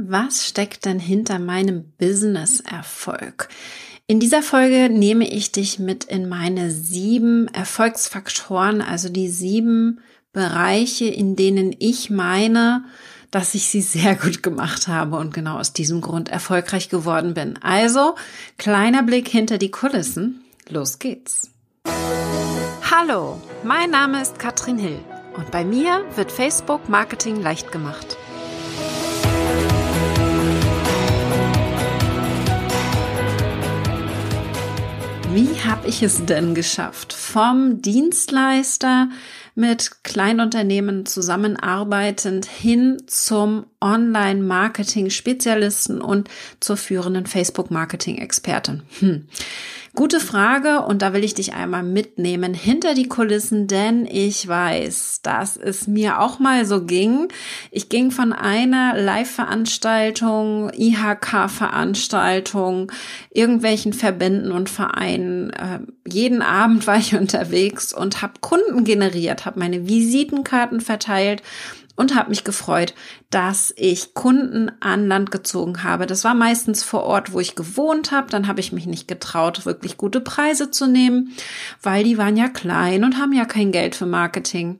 Was steckt denn hinter meinem Business-Erfolg? In dieser Folge nehme ich dich mit in meine sieben Erfolgsfaktoren, also die sieben Bereiche, in denen ich meine, dass ich sie sehr gut gemacht habe und genau aus diesem Grund erfolgreich geworden bin. Also, kleiner Blick hinter die Kulissen. Los geht's. Hallo, mein Name ist Katrin Hill und bei mir wird Facebook Marketing leicht gemacht. Wie habe ich es denn geschafft? Vom Dienstleister mit Kleinunternehmen zusammenarbeitend hin zum Online-Marketing-Spezialisten und zur führenden Facebook-Marketing-Expertin. Hm. Gute Frage und da will ich dich einmal mitnehmen hinter die Kulissen, denn ich weiß, dass es mir auch mal so ging. Ich ging von einer Live-Veranstaltung, IHK-Veranstaltung, irgendwelchen Verbänden und Vereinen. Äh, jeden Abend war ich unterwegs und habe Kunden generiert, habe meine Visitenkarten verteilt und habe mich gefreut, dass ich Kunden an Land gezogen habe. Das war meistens vor Ort, wo ich gewohnt habe. Dann habe ich mich nicht getraut, wirklich gute Preise zu nehmen, weil die waren ja klein und haben ja kein Geld für Marketing.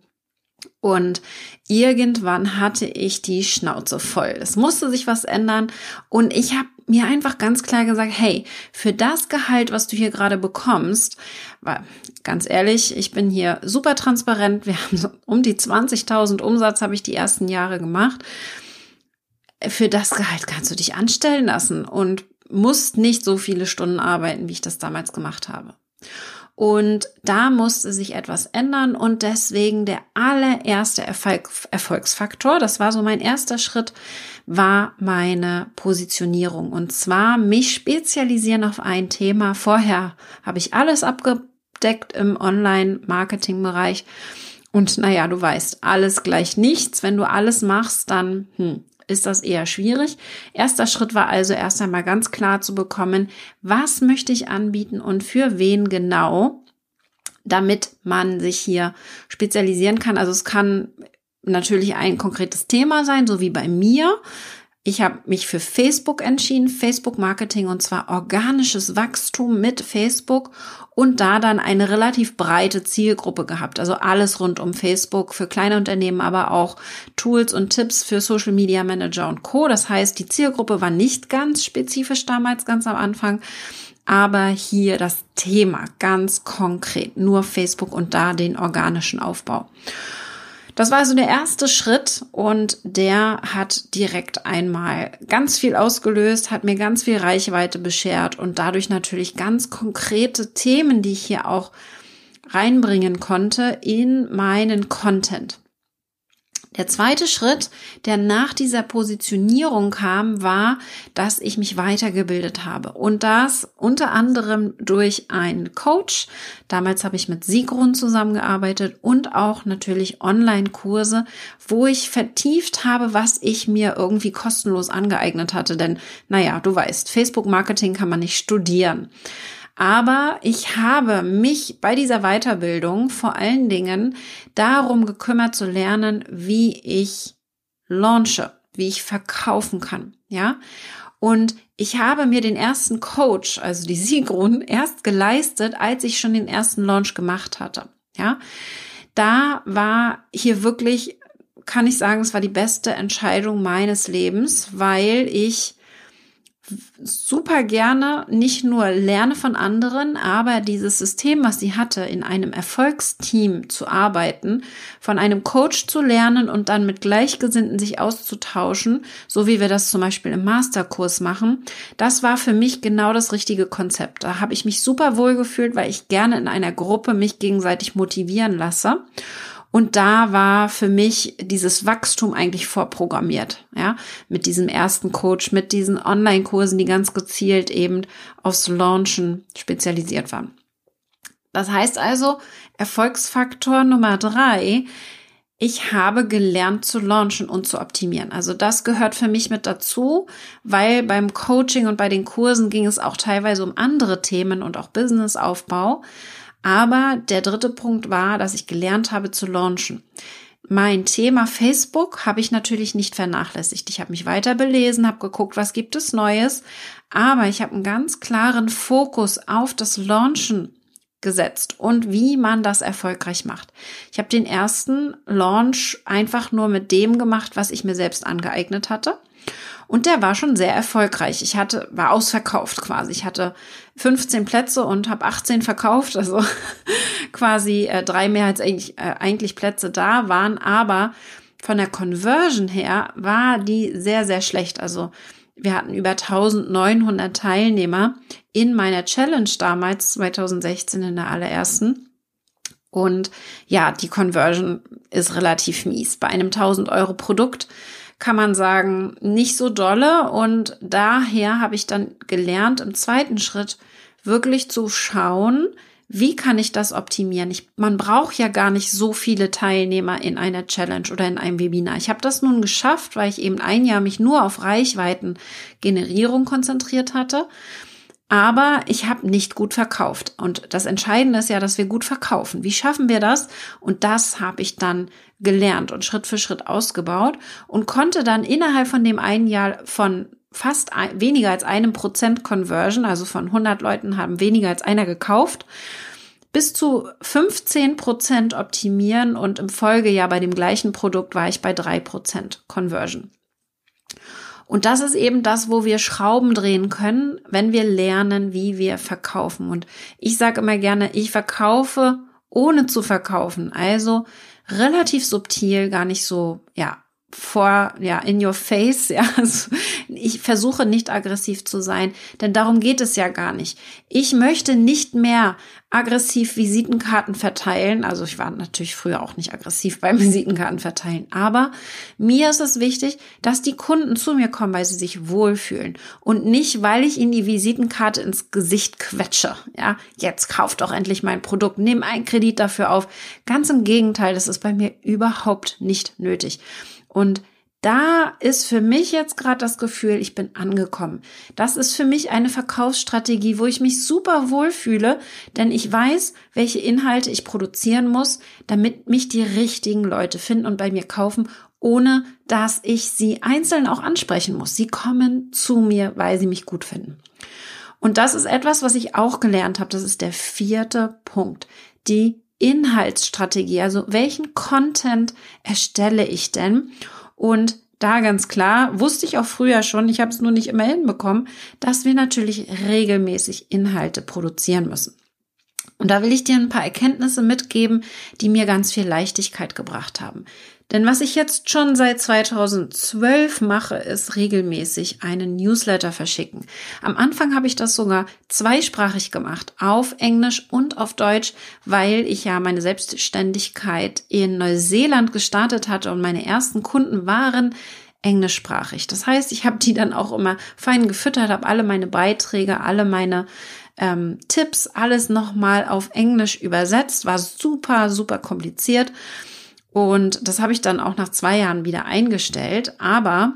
Und irgendwann hatte ich die Schnauze voll. Es musste sich was ändern und ich habe mir einfach ganz klar gesagt, hey, für das Gehalt, was du hier gerade bekommst, weil ganz ehrlich, ich bin hier super transparent. Wir haben so um die 20.000 Umsatz habe ich die ersten Jahre gemacht. Für das Gehalt kannst du dich anstellen lassen und musst nicht so viele Stunden arbeiten, wie ich das damals gemacht habe. Und da musste sich etwas ändern und deswegen der allererste Erfolg, Erfolgsfaktor, das war so mein erster Schritt, war meine Positionierung. Und zwar mich spezialisieren auf ein Thema. Vorher habe ich alles abgedeckt im Online-Marketing-Bereich. Und naja, du weißt, alles gleich nichts. Wenn du alles machst, dann hm, ist das eher schwierig. Erster Schritt war also erst einmal ganz klar zu bekommen, was möchte ich anbieten und für wen genau, damit man sich hier spezialisieren kann. Also es kann natürlich ein konkretes Thema sein, so wie bei mir. Ich habe mich für Facebook entschieden, Facebook Marketing und zwar organisches Wachstum mit Facebook und da dann eine relativ breite Zielgruppe gehabt. Also alles rund um Facebook für kleine Unternehmen, aber auch Tools und Tipps für Social Media Manager und Co. Das heißt, die Zielgruppe war nicht ganz spezifisch damals, ganz am Anfang. Aber hier das Thema ganz konkret, nur Facebook und da den organischen Aufbau. Das war also der erste Schritt und der hat direkt einmal ganz viel ausgelöst, hat mir ganz viel Reichweite beschert und dadurch natürlich ganz konkrete Themen, die ich hier auch reinbringen konnte in meinen Content. Der zweite Schritt, der nach dieser Positionierung kam, war, dass ich mich weitergebildet habe. Und das unter anderem durch einen Coach. Damals habe ich mit Sigrun zusammengearbeitet und auch natürlich Online-Kurse, wo ich vertieft habe, was ich mir irgendwie kostenlos angeeignet hatte. Denn, naja, du weißt, Facebook-Marketing kann man nicht studieren. Aber ich habe mich bei dieser Weiterbildung vor allen Dingen darum gekümmert zu lernen, wie ich launche, wie ich verkaufen kann, ja. Und ich habe mir den ersten Coach, also die Sigrun, erst geleistet, als ich schon den ersten Launch gemacht hatte, ja. Da war hier wirklich, kann ich sagen, es war die beste Entscheidung meines Lebens, weil ich super gerne nicht nur lerne von anderen, aber dieses System, was sie hatte, in einem Erfolgsteam zu arbeiten, von einem Coach zu lernen und dann mit Gleichgesinnten sich auszutauschen, so wie wir das zum Beispiel im Masterkurs machen, das war für mich genau das richtige Konzept. Da habe ich mich super wohl gefühlt, weil ich gerne in einer Gruppe mich gegenseitig motivieren lasse. Und da war für mich dieses Wachstum eigentlich vorprogrammiert, ja, mit diesem ersten Coach, mit diesen Online-Kursen, die ganz gezielt eben aufs Launchen spezialisiert waren. Das heißt also, Erfolgsfaktor Nummer drei, ich habe gelernt zu launchen und zu optimieren. Also das gehört für mich mit dazu, weil beim Coaching und bei den Kursen ging es auch teilweise um andere Themen und auch Businessaufbau. Aber der dritte Punkt war, dass ich gelernt habe zu launchen. mein Thema Facebook habe ich natürlich nicht vernachlässigt. Ich habe mich weiter belesen, habe geguckt, was gibt es Neues, aber ich habe einen ganz klaren Fokus auf das Launchen gesetzt und wie man das erfolgreich macht. Ich habe den ersten Launch einfach nur mit dem gemacht, was ich mir selbst angeeignet hatte. Und der war schon sehr erfolgreich. Ich hatte, war ausverkauft quasi. Ich hatte 15 Plätze und habe 18 verkauft. Also quasi äh, drei mehr als eigentlich, äh, eigentlich Plätze da waren. Aber von der Conversion her war die sehr, sehr schlecht. Also wir hatten über 1900 Teilnehmer in meiner Challenge damals, 2016 in der allerersten. Und ja, die Conversion ist relativ mies. Bei einem 1000 Euro Produkt kann man sagen, nicht so dolle. Und daher habe ich dann gelernt, im zweiten Schritt wirklich zu schauen, wie kann ich das optimieren? Ich, man braucht ja gar nicht so viele Teilnehmer in einer Challenge oder in einem Webinar. Ich habe das nun geschafft, weil ich eben ein Jahr mich nur auf Reichweitengenerierung konzentriert hatte. Aber ich habe nicht gut verkauft. Und das Entscheidende ist ja, dass wir gut verkaufen. Wie schaffen wir das? Und das habe ich dann gelernt und Schritt für Schritt ausgebaut und konnte dann innerhalb von dem einen Jahr von fast ein, weniger als einem Prozent Conversion, also von 100 Leuten haben weniger als einer gekauft, bis zu 15 Prozent optimieren und im Folgejahr bei dem gleichen Produkt war ich bei drei Prozent Conversion. Und das ist eben das, wo wir Schrauben drehen können, wenn wir lernen, wie wir verkaufen. Und ich sage immer gerne, ich verkaufe ohne zu verkaufen. Also relativ subtil, gar nicht so, ja, vor, ja, in your face, ja. Also ich versuche nicht aggressiv zu sein, denn darum geht es ja gar nicht. Ich möchte nicht mehr aggressiv Visitenkarten verteilen. Also ich war natürlich früher auch nicht aggressiv beim Visitenkarten verteilen, aber mir ist es wichtig, dass die Kunden zu mir kommen, weil sie sich wohlfühlen und nicht, weil ich ihnen die Visitenkarte ins Gesicht quetsche. Ja, jetzt kauft doch endlich mein Produkt, nimm einen Kredit dafür auf. Ganz im Gegenteil, das ist bei mir überhaupt nicht nötig. Und da ist für mich jetzt gerade das Gefühl, ich bin angekommen. Das ist für mich eine Verkaufsstrategie, wo ich mich super wohlfühle, denn ich weiß, welche Inhalte ich produzieren muss, damit mich die richtigen Leute finden und bei mir kaufen, ohne dass ich sie einzeln auch ansprechen muss. Sie kommen zu mir, weil sie mich gut finden. Und das ist etwas, was ich auch gelernt habe. Das ist der vierte Punkt. Die Inhaltsstrategie. Also welchen Content erstelle ich denn? Und da ganz klar, wusste ich auch früher schon, ich habe es nur nicht immer hinbekommen, dass wir natürlich regelmäßig Inhalte produzieren müssen. Und da will ich dir ein paar Erkenntnisse mitgeben, die mir ganz viel Leichtigkeit gebracht haben. Denn was ich jetzt schon seit 2012 mache, ist regelmäßig einen Newsletter verschicken. Am Anfang habe ich das sogar zweisprachig gemacht, auf Englisch und auf Deutsch, weil ich ja meine Selbstständigkeit in Neuseeland gestartet hatte und meine ersten Kunden waren englischsprachig. Das heißt, ich habe die dann auch immer fein gefüttert, habe alle meine Beiträge, alle meine ähm, Tipps, alles nochmal auf Englisch übersetzt. War super, super kompliziert. Und das habe ich dann auch nach zwei Jahren wieder eingestellt. Aber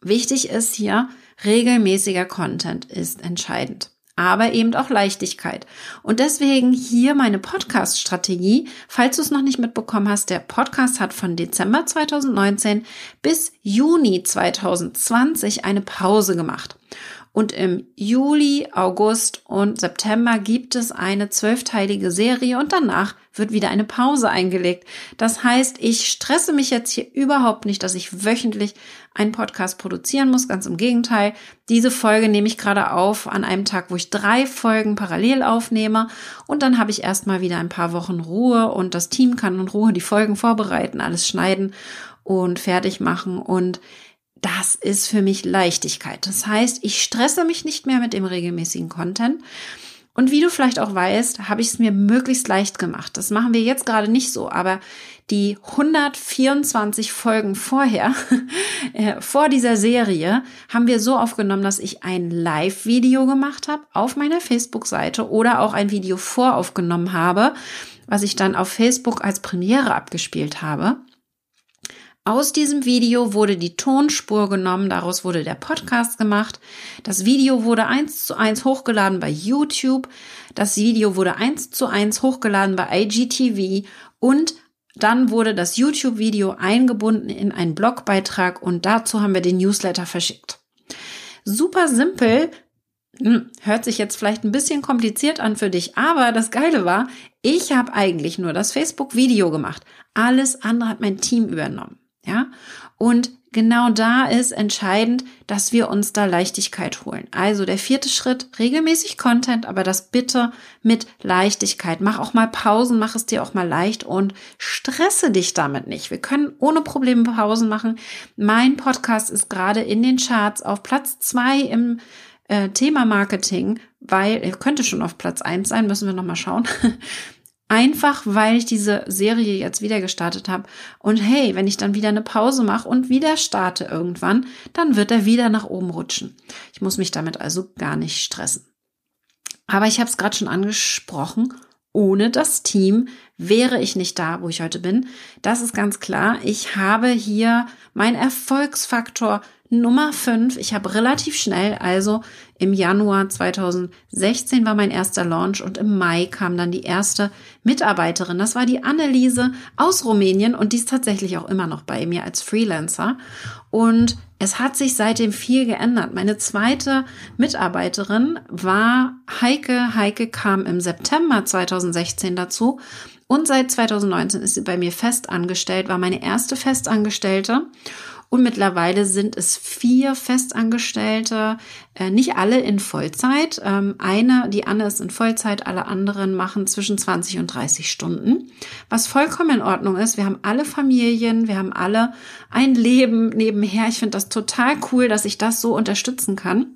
wichtig ist hier, regelmäßiger Content ist entscheidend. Aber eben auch Leichtigkeit. Und deswegen hier meine Podcast-Strategie. Falls du es noch nicht mitbekommen hast, der Podcast hat von Dezember 2019 bis Juni 2020 eine Pause gemacht. Und im Juli, August und September gibt es eine zwölfteilige Serie und danach wird wieder eine Pause eingelegt. Das heißt, ich stresse mich jetzt hier überhaupt nicht, dass ich wöchentlich einen Podcast produzieren muss. Ganz im Gegenteil. Diese Folge nehme ich gerade auf an einem Tag, wo ich drei Folgen parallel aufnehme. Und dann habe ich erstmal wieder ein paar Wochen Ruhe und das Team kann in Ruhe die Folgen vorbereiten, alles schneiden und fertig machen und das ist für mich Leichtigkeit. Das heißt, ich stresse mich nicht mehr mit dem regelmäßigen Content. Und wie du vielleicht auch weißt, habe ich es mir möglichst leicht gemacht. Das machen wir jetzt gerade nicht so, aber die 124 Folgen vorher, äh, vor dieser Serie, haben wir so aufgenommen, dass ich ein Live-Video gemacht habe auf meiner Facebook-Seite oder auch ein Video voraufgenommen habe, was ich dann auf Facebook als Premiere abgespielt habe. Aus diesem Video wurde die Tonspur genommen, daraus wurde der Podcast gemacht. Das Video wurde eins zu eins hochgeladen bei YouTube. Das Video wurde eins zu eins hochgeladen bei IGTV und Dann wurde das YouTube-Video eingebunden in einen Blogbeitrag und dazu haben wir den Newsletter verschickt. Super simpel, hm, hört sich jetzt vielleicht ein bisschen kompliziert an für dich, aber das Geile war, ich habe eigentlich nur das Facebook-Video gemacht. Alles andere hat mein Team übernommen. Ja, und genau da ist entscheidend, dass wir uns da Leichtigkeit holen. Also der vierte Schritt, regelmäßig Content, aber das bitte mit Leichtigkeit. Mach auch mal Pausen, mach es dir auch mal leicht und stresse dich damit nicht. Wir können ohne Probleme Pausen machen. Mein Podcast ist gerade in den Charts auf Platz zwei im äh, Thema Marketing, weil er könnte schon auf Platz eins sein, müssen wir noch mal schauen. Einfach weil ich diese Serie jetzt wieder gestartet habe. Und hey, wenn ich dann wieder eine Pause mache und wieder starte irgendwann, dann wird er wieder nach oben rutschen. Ich muss mich damit also gar nicht stressen. Aber ich habe es gerade schon angesprochen, ohne das Team wäre ich nicht da, wo ich heute bin. Das ist ganz klar. Ich habe hier mein Erfolgsfaktor Nummer 5. Ich habe relativ schnell, also im Januar 2016 war mein erster Launch und im Mai kam dann die erste Mitarbeiterin. Das war die Anneliese aus Rumänien und die ist tatsächlich auch immer noch bei mir als Freelancer. Und es hat sich seitdem viel geändert. Meine zweite Mitarbeiterin war Heike. Heike kam im September 2016 dazu. Und seit 2019 ist sie bei mir fest angestellt, war meine erste Festangestellte. Und mittlerweile sind es vier Festangestellte, äh, nicht alle in Vollzeit. Ähm, eine, die Anne ist in Vollzeit, alle anderen machen zwischen 20 und 30 Stunden. Was vollkommen in Ordnung ist. Wir haben alle Familien, wir haben alle ein Leben nebenher. Ich finde das total cool, dass ich das so unterstützen kann.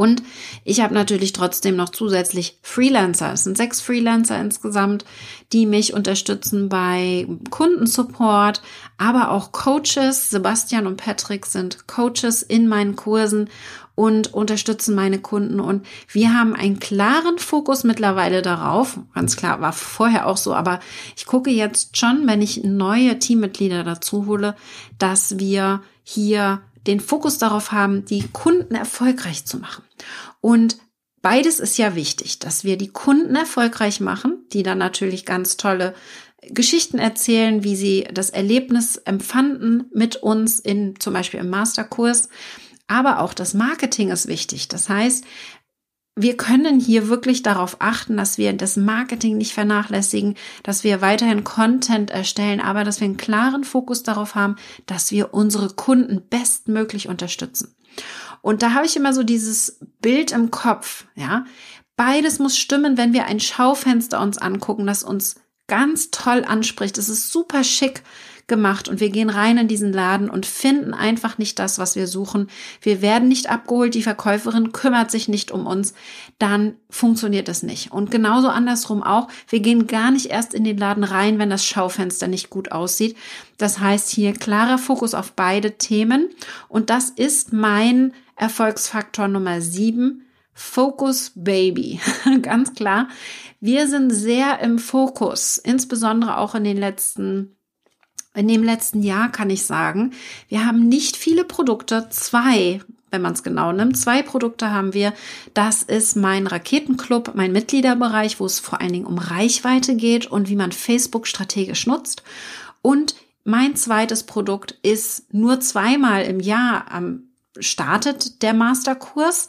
Und ich habe natürlich trotzdem noch zusätzlich Freelancer. Es sind sechs Freelancer insgesamt, die mich unterstützen bei Kundensupport, aber auch Coaches. Sebastian und Patrick sind Coaches in meinen Kursen und unterstützen meine Kunden. Und wir haben einen klaren Fokus mittlerweile darauf. Ganz klar, war vorher auch so, aber ich gucke jetzt schon, wenn ich neue Teammitglieder dazu hole, dass wir hier den Fokus darauf haben, die Kunden erfolgreich zu machen. Und beides ist ja wichtig, dass wir die Kunden erfolgreich machen, die dann natürlich ganz tolle Geschichten erzählen, wie sie das Erlebnis empfanden mit uns in zum Beispiel im Masterkurs. Aber auch das Marketing ist wichtig. Das heißt, wir können hier wirklich darauf achten, dass wir das Marketing nicht vernachlässigen, dass wir weiterhin Content erstellen, aber dass wir einen klaren Fokus darauf haben, dass wir unsere Kunden bestmöglich unterstützen. Und da habe ich immer so dieses Bild im Kopf, ja. Beides muss stimmen, wenn wir ein Schaufenster uns angucken, das uns ganz toll anspricht. Es ist super schick gemacht und wir gehen rein in diesen Laden und finden einfach nicht das, was wir suchen. Wir werden nicht abgeholt, die Verkäuferin kümmert sich nicht um uns, dann funktioniert es nicht. Und genauso andersrum auch, wir gehen gar nicht erst in den Laden rein, wenn das Schaufenster nicht gut aussieht. Das heißt hier klarer Fokus auf beide Themen und das ist mein Erfolgsfaktor Nummer sieben. Focus Baby. Ganz klar. Wir sind sehr im Fokus, insbesondere auch in den letzten in dem letzten Jahr kann ich sagen, wir haben nicht viele Produkte, zwei, wenn man es genau nimmt, zwei Produkte haben wir. Das ist mein Raketenclub, mein Mitgliederbereich, wo es vor allen Dingen um Reichweite geht und wie man Facebook strategisch nutzt. Und mein zweites Produkt ist nur zweimal im Jahr am startet der Masterkurs.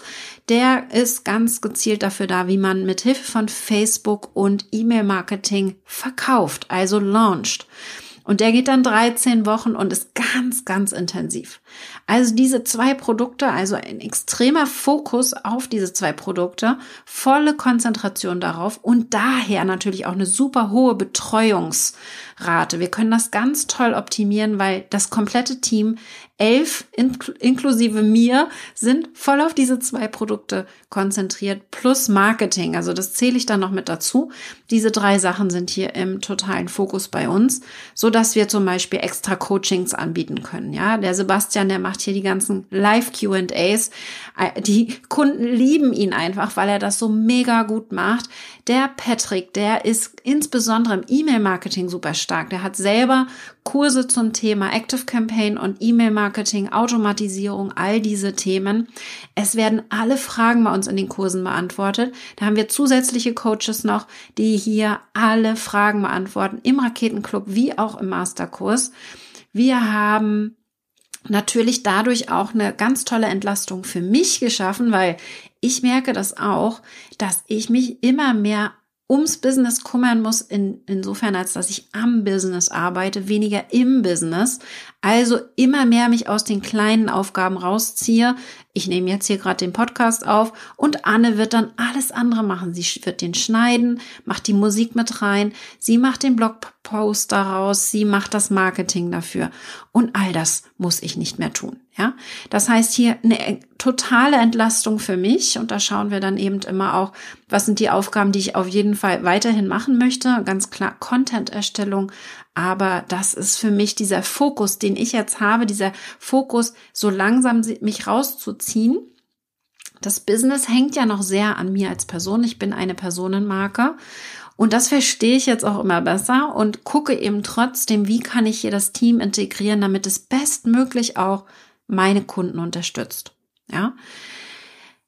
Der ist ganz gezielt dafür da, wie man mit Hilfe von Facebook und E-Mail-Marketing verkauft, also launcht. Und der geht dann 13 Wochen und ist ganz, ganz intensiv. Also diese zwei Produkte, also ein extremer Fokus auf diese zwei Produkte, volle Konzentration darauf und daher natürlich auch eine super hohe Betreuungsrate. Wir können das ganz toll optimieren, weil das komplette Team elf inklusive mir sind voll auf diese zwei Produkte konzentriert plus Marketing. Also das zähle ich dann noch mit dazu. Diese drei Sachen sind hier im totalen Fokus bei uns, so dass wir zum Beispiel extra Coachings anbieten können. Ja, der Sebastian, der macht macht hier die ganzen Live-QAs. Äh, die Kunden lieben ihn einfach, weil er das so mega gut macht. Der Patrick, der ist insbesondere im E-Mail-Marketing super stark. Der hat selber Kurse zum Thema Active Campaign und E-Mail-Marketing, Automatisierung, all diese Themen. Es werden alle Fragen bei uns in den Kursen beantwortet. Da haben wir zusätzliche Coaches noch, die hier alle Fragen beantworten im Raketenclub wie auch im Masterkurs. Wir haben natürlich dadurch auch eine ganz tolle Entlastung für mich geschaffen, weil ich merke das auch, dass ich mich immer mehr ums Business kümmern muss, in, insofern als dass ich am Business arbeite, weniger im Business. Also immer mehr mich aus den kleinen Aufgaben rausziehe. Ich nehme jetzt hier gerade den Podcast auf und Anne wird dann alles andere machen. Sie wird den schneiden, macht die Musik mit rein, sie macht den Blogpost daraus, sie macht das Marketing dafür. Und all das muss ich nicht mehr tun. Ja, das heißt hier eine totale Entlastung für mich und da schauen wir dann eben immer auch, was sind die Aufgaben, die ich auf jeden Fall weiterhin machen möchte. Ganz klar Content-Erstellung, aber das ist für mich dieser Fokus, den ich jetzt habe, dieser Fokus, so langsam mich rauszuziehen. Das Business hängt ja noch sehr an mir als Person. Ich bin eine Personenmarke und das verstehe ich jetzt auch immer besser und gucke eben trotzdem, wie kann ich hier das Team integrieren, damit es bestmöglich auch meine Kunden unterstützt. Ja.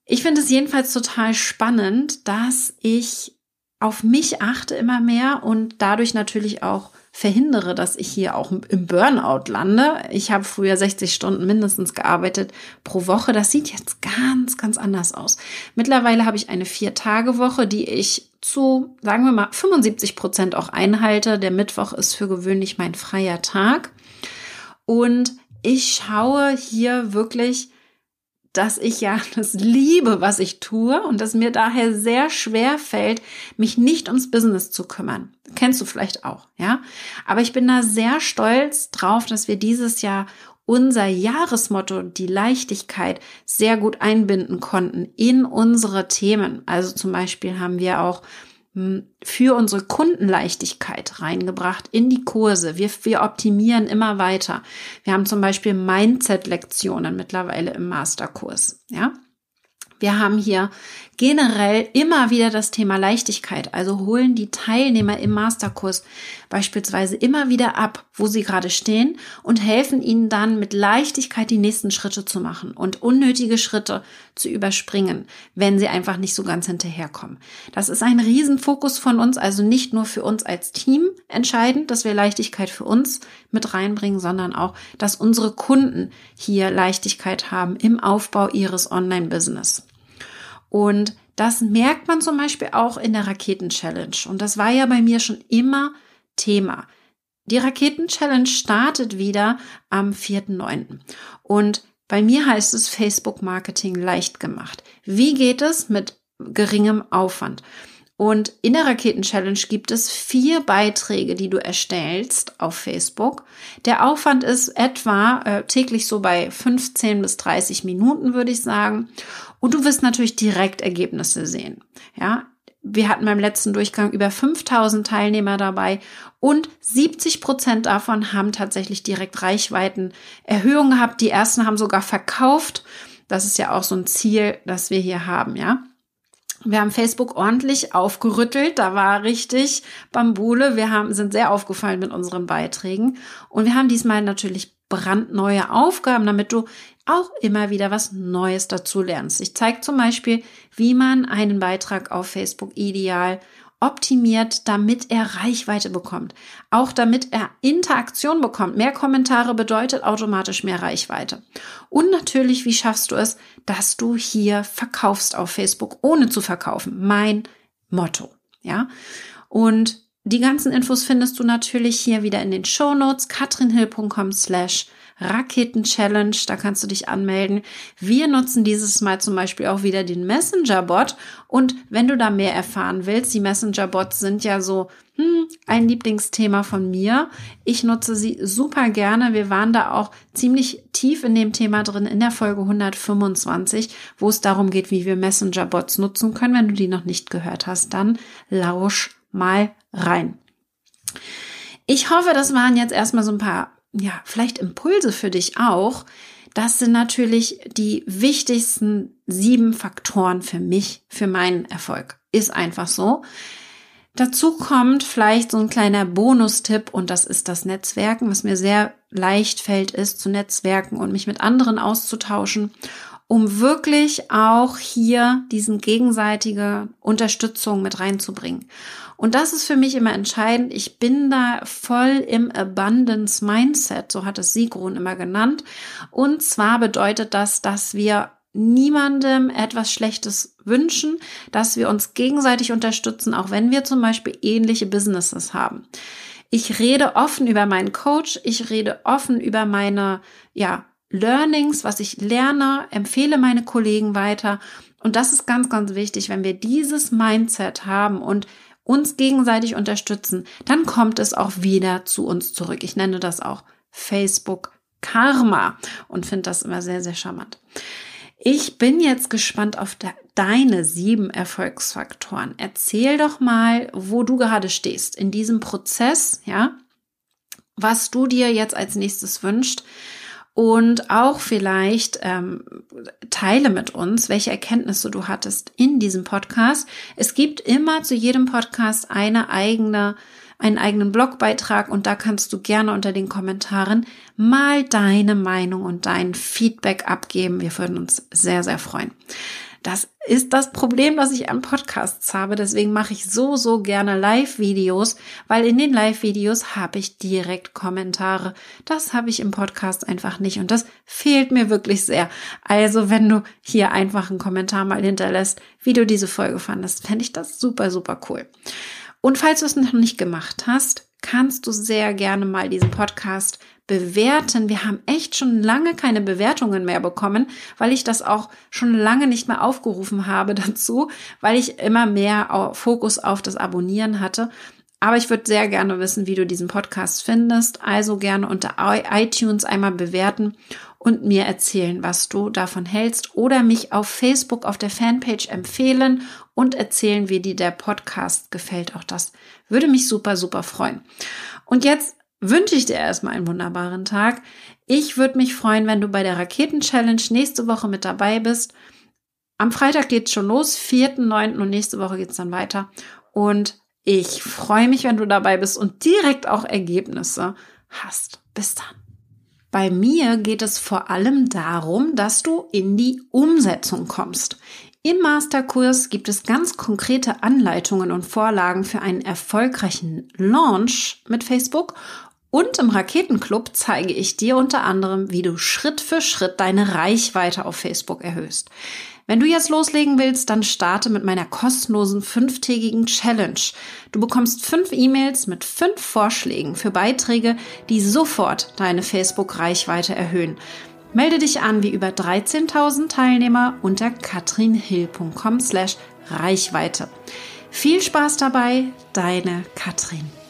Ich finde es jedenfalls total spannend, dass ich auf mich achte immer mehr und dadurch natürlich auch verhindere, dass ich hier auch im Burnout lande. Ich habe früher 60 Stunden mindestens gearbeitet pro Woche. Das sieht jetzt ganz, ganz anders aus. Mittlerweile habe ich eine Vier-Tage-Woche, die ich zu, sagen wir mal, 75 Prozent auch einhalte. Der Mittwoch ist für gewöhnlich mein freier Tag. Und ich schaue hier wirklich, dass ich ja das liebe, was ich tue und dass mir daher sehr schwer fällt, mich nicht ums Business zu kümmern. Kennst du vielleicht auch, ja? Aber ich bin da sehr stolz drauf, dass wir dieses Jahr unser Jahresmotto, die Leichtigkeit, sehr gut einbinden konnten in unsere Themen. Also zum Beispiel haben wir auch für unsere Kundenleichtigkeit reingebracht in die Kurse. Wir, wir optimieren immer weiter. Wir haben zum Beispiel Mindset-Lektionen mittlerweile im Masterkurs. Ja, wir haben hier generell immer wieder das Thema Leichtigkeit, also holen die Teilnehmer im Masterkurs beispielsweise immer wieder ab, wo sie gerade stehen und helfen ihnen dann mit Leichtigkeit die nächsten Schritte zu machen und unnötige Schritte zu überspringen, wenn sie einfach nicht so ganz hinterherkommen. Das ist ein Riesenfokus von uns, also nicht nur für uns als Team entscheidend, dass wir Leichtigkeit für uns mit reinbringen, sondern auch, dass unsere Kunden hier Leichtigkeit haben im Aufbau ihres Online-Business. Und das merkt man zum Beispiel auch in der Raketen-Challenge. Und das war ja bei mir schon immer Thema. Die Raketen-Challenge startet wieder am 4.9. Und bei mir heißt es Facebook Marketing leicht gemacht. Wie geht es mit geringem Aufwand? Und in der Raketen-Challenge gibt es vier Beiträge, die du erstellst auf Facebook. Der Aufwand ist etwa äh, täglich so bei 15 bis 30 Minuten, würde ich sagen. Und du wirst natürlich direkt Ergebnisse sehen. Ja, wir hatten beim letzten Durchgang über 5000 Teilnehmer dabei und 70 Prozent davon haben tatsächlich direkt Reichweitenerhöhungen gehabt. Die ersten haben sogar verkauft. Das ist ja auch so ein Ziel, das wir hier haben, ja. Wir haben Facebook ordentlich aufgerüttelt. Da war richtig Bambule. Wir haben, sind sehr aufgefallen mit unseren Beiträgen. Und wir haben diesmal natürlich brandneue Aufgaben, damit du auch immer wieder was Neues dazu lernst. Ich zeige zum Beispiel, wie man einen Beitrag auf Facebook ideal optimiert, damit er Reichweite bekommt. Auch damit er Interaktion bekommt. Mehr Kommentare bedeutet automatisch mehr Reichweite. Und natürlich, wie schaffst du es, dass du hier verkaufst auf Facebook, ohne zu verkaufen? Mein Motto. Ja. Und die ganzen Infos findest du natürlich hier wieder in den Show Notes katrinhill.com slash Raketen-Challenge, da kannst du dich anmelden. Wir nutzen dieses Mal zum Beispiel auch wieder den Messenger-Bot. Und wenn du da mehr erfahren willst, die Messenger-Bots sind ja so hm, ein Lieblingsthema von mir. Ich nutze sie super gerne. Wir waren da auch ziemlich tief in dem Thema drin in der Folge 125, wo es darum geht, wie wir Messenger-Bots nutzen können. Wenn du die noch nicht gehört hast, dann lausch mal rein. Ich hoffe, das waren jetzt erstmal so ein paar ja, vielleicht Impulse für dich auch, Das sind natürlich die wichtigsten sieben Faktoren für mich, für meinen Erfolg. Ist einfach so. Dazu kommt vielleicht so ein kleiner Bonustipp und das ist das Netzwerken, was mir sehr leicht fällt, ist zu netzwerken und mich mit anderen auszutauschen, um wirklich auch hier diesen gegenseitige Unterstützung mit reinzubringen. Und das ist für mich immer entscheidend. Ich bin da voll im Abundance Mindset, so hat es Sigrun immer genannt. Und zwar bedeutet das, dass wir niemandem etwas Schlechtes wünschen, dass wir uns gegenseitig unterstützen, auch wenn wir zum Beispiel ähnliche Businesses haben. Ich rede offen über meinen Coach, ich rede offen über meine, ja, Learnings, was ich lerne, empfehle meine Kollegen weiter. Und das ist ganz, ganz wichtig, wenn wir dieses Mindset haben und uns gegenseitig unterstützen, dann kommt es auch wieder zu uns zurück. Ich nenne das auch Facebook Karma und finde das immer sehr, sehr charmant. Ich bin jetzt gespannt auf de deine sieben Erfolgsfaktoren. Erzähl doch mal, wo du gerade stehst in diesem Prozess, ja, was du dir jetzt als nächstes wünscht und auch vielleicht ähm, teile mit uns, welche Erkenntnisse du hattest in diesem Podcast. Es gibt immer zu jedem Podcast eine eigene einen eigenen Blogbeitrag und da kannst du gerne unter den Kommentaren mal deine Meinung und dein Feedback abgeben. Wir würden uns sehr, sehr freuen. Das ist das Problem, was ich an Podcasts habe. Deswegen mache ich so, so gerne Live-Videos, weil in den Live-Videos habe ich direkt Kommentare. Das habe ich im Podcast einfach nicht und das fehlt mir wirklich sehr. Also wenn du hier einfach einen Kommentar mal hinterlässt, wie du diese Folge fandest, fände ich das super, super cool. Und falls du es noch nicht gemacht hast, kannst du sehr gerne mal diesen Podcast bewerten. Wir haben echt schon lange keine Bewertungen mehr bekommen, weil ich das auch schon lange nicht mehr aufgerufen habe dazu, weil ich immer mehr Fokus auf das Abonnieren hatte. Aber ich würde sehr gerne wissen, wie du diesen Podcast findest. Also gerne unter iTunes einmal bewerten und mir erzählen, was du davon hältst oder mich auf Facebook auf der Fanpage empfehlen und erzählen, wie dir der Podcast gefällt. Auch das würde mich super, super freuen. Und jetzt wünsche ich dir erstmal einen wunderbaren Tag. Ich würde mich freuen, wenn du bei der Raketen-Challenge nächste Woche mit dabei bist. Am Freitag geht's schon los, 4.9. und nächste Woche geht's dann weiter. Und ich freue mich, wenn du dabei bist und direkt auch Ergebnisse hast. Bis dann. Bei mir geht es vor allem darum, dass du in die Umsetzung kommst. Im Masterkurs gibt es ganz konkrete Anleitungen und Vorlagen für einen erfolgreichen Launch mit Facebook und im Raketenclub zeige ich dir unter anderem, wie du Schritt für Schritt deine Reichweite auf Facebook erhöhst. Wenn du jetzt loslegen willst, dann starte mit meiner kostenlosen fünftägigen Challenge. Du bekommst fünf E-Mails mit fünf Vorschlägen für Beiträge, die sofort deine Facebook-Reichweite erhöhen. Melde dich an wie über 13.000 Teilnehmer unter katrinhill.com slash Reichweite. Viel Spaß dabei, deine Katrin.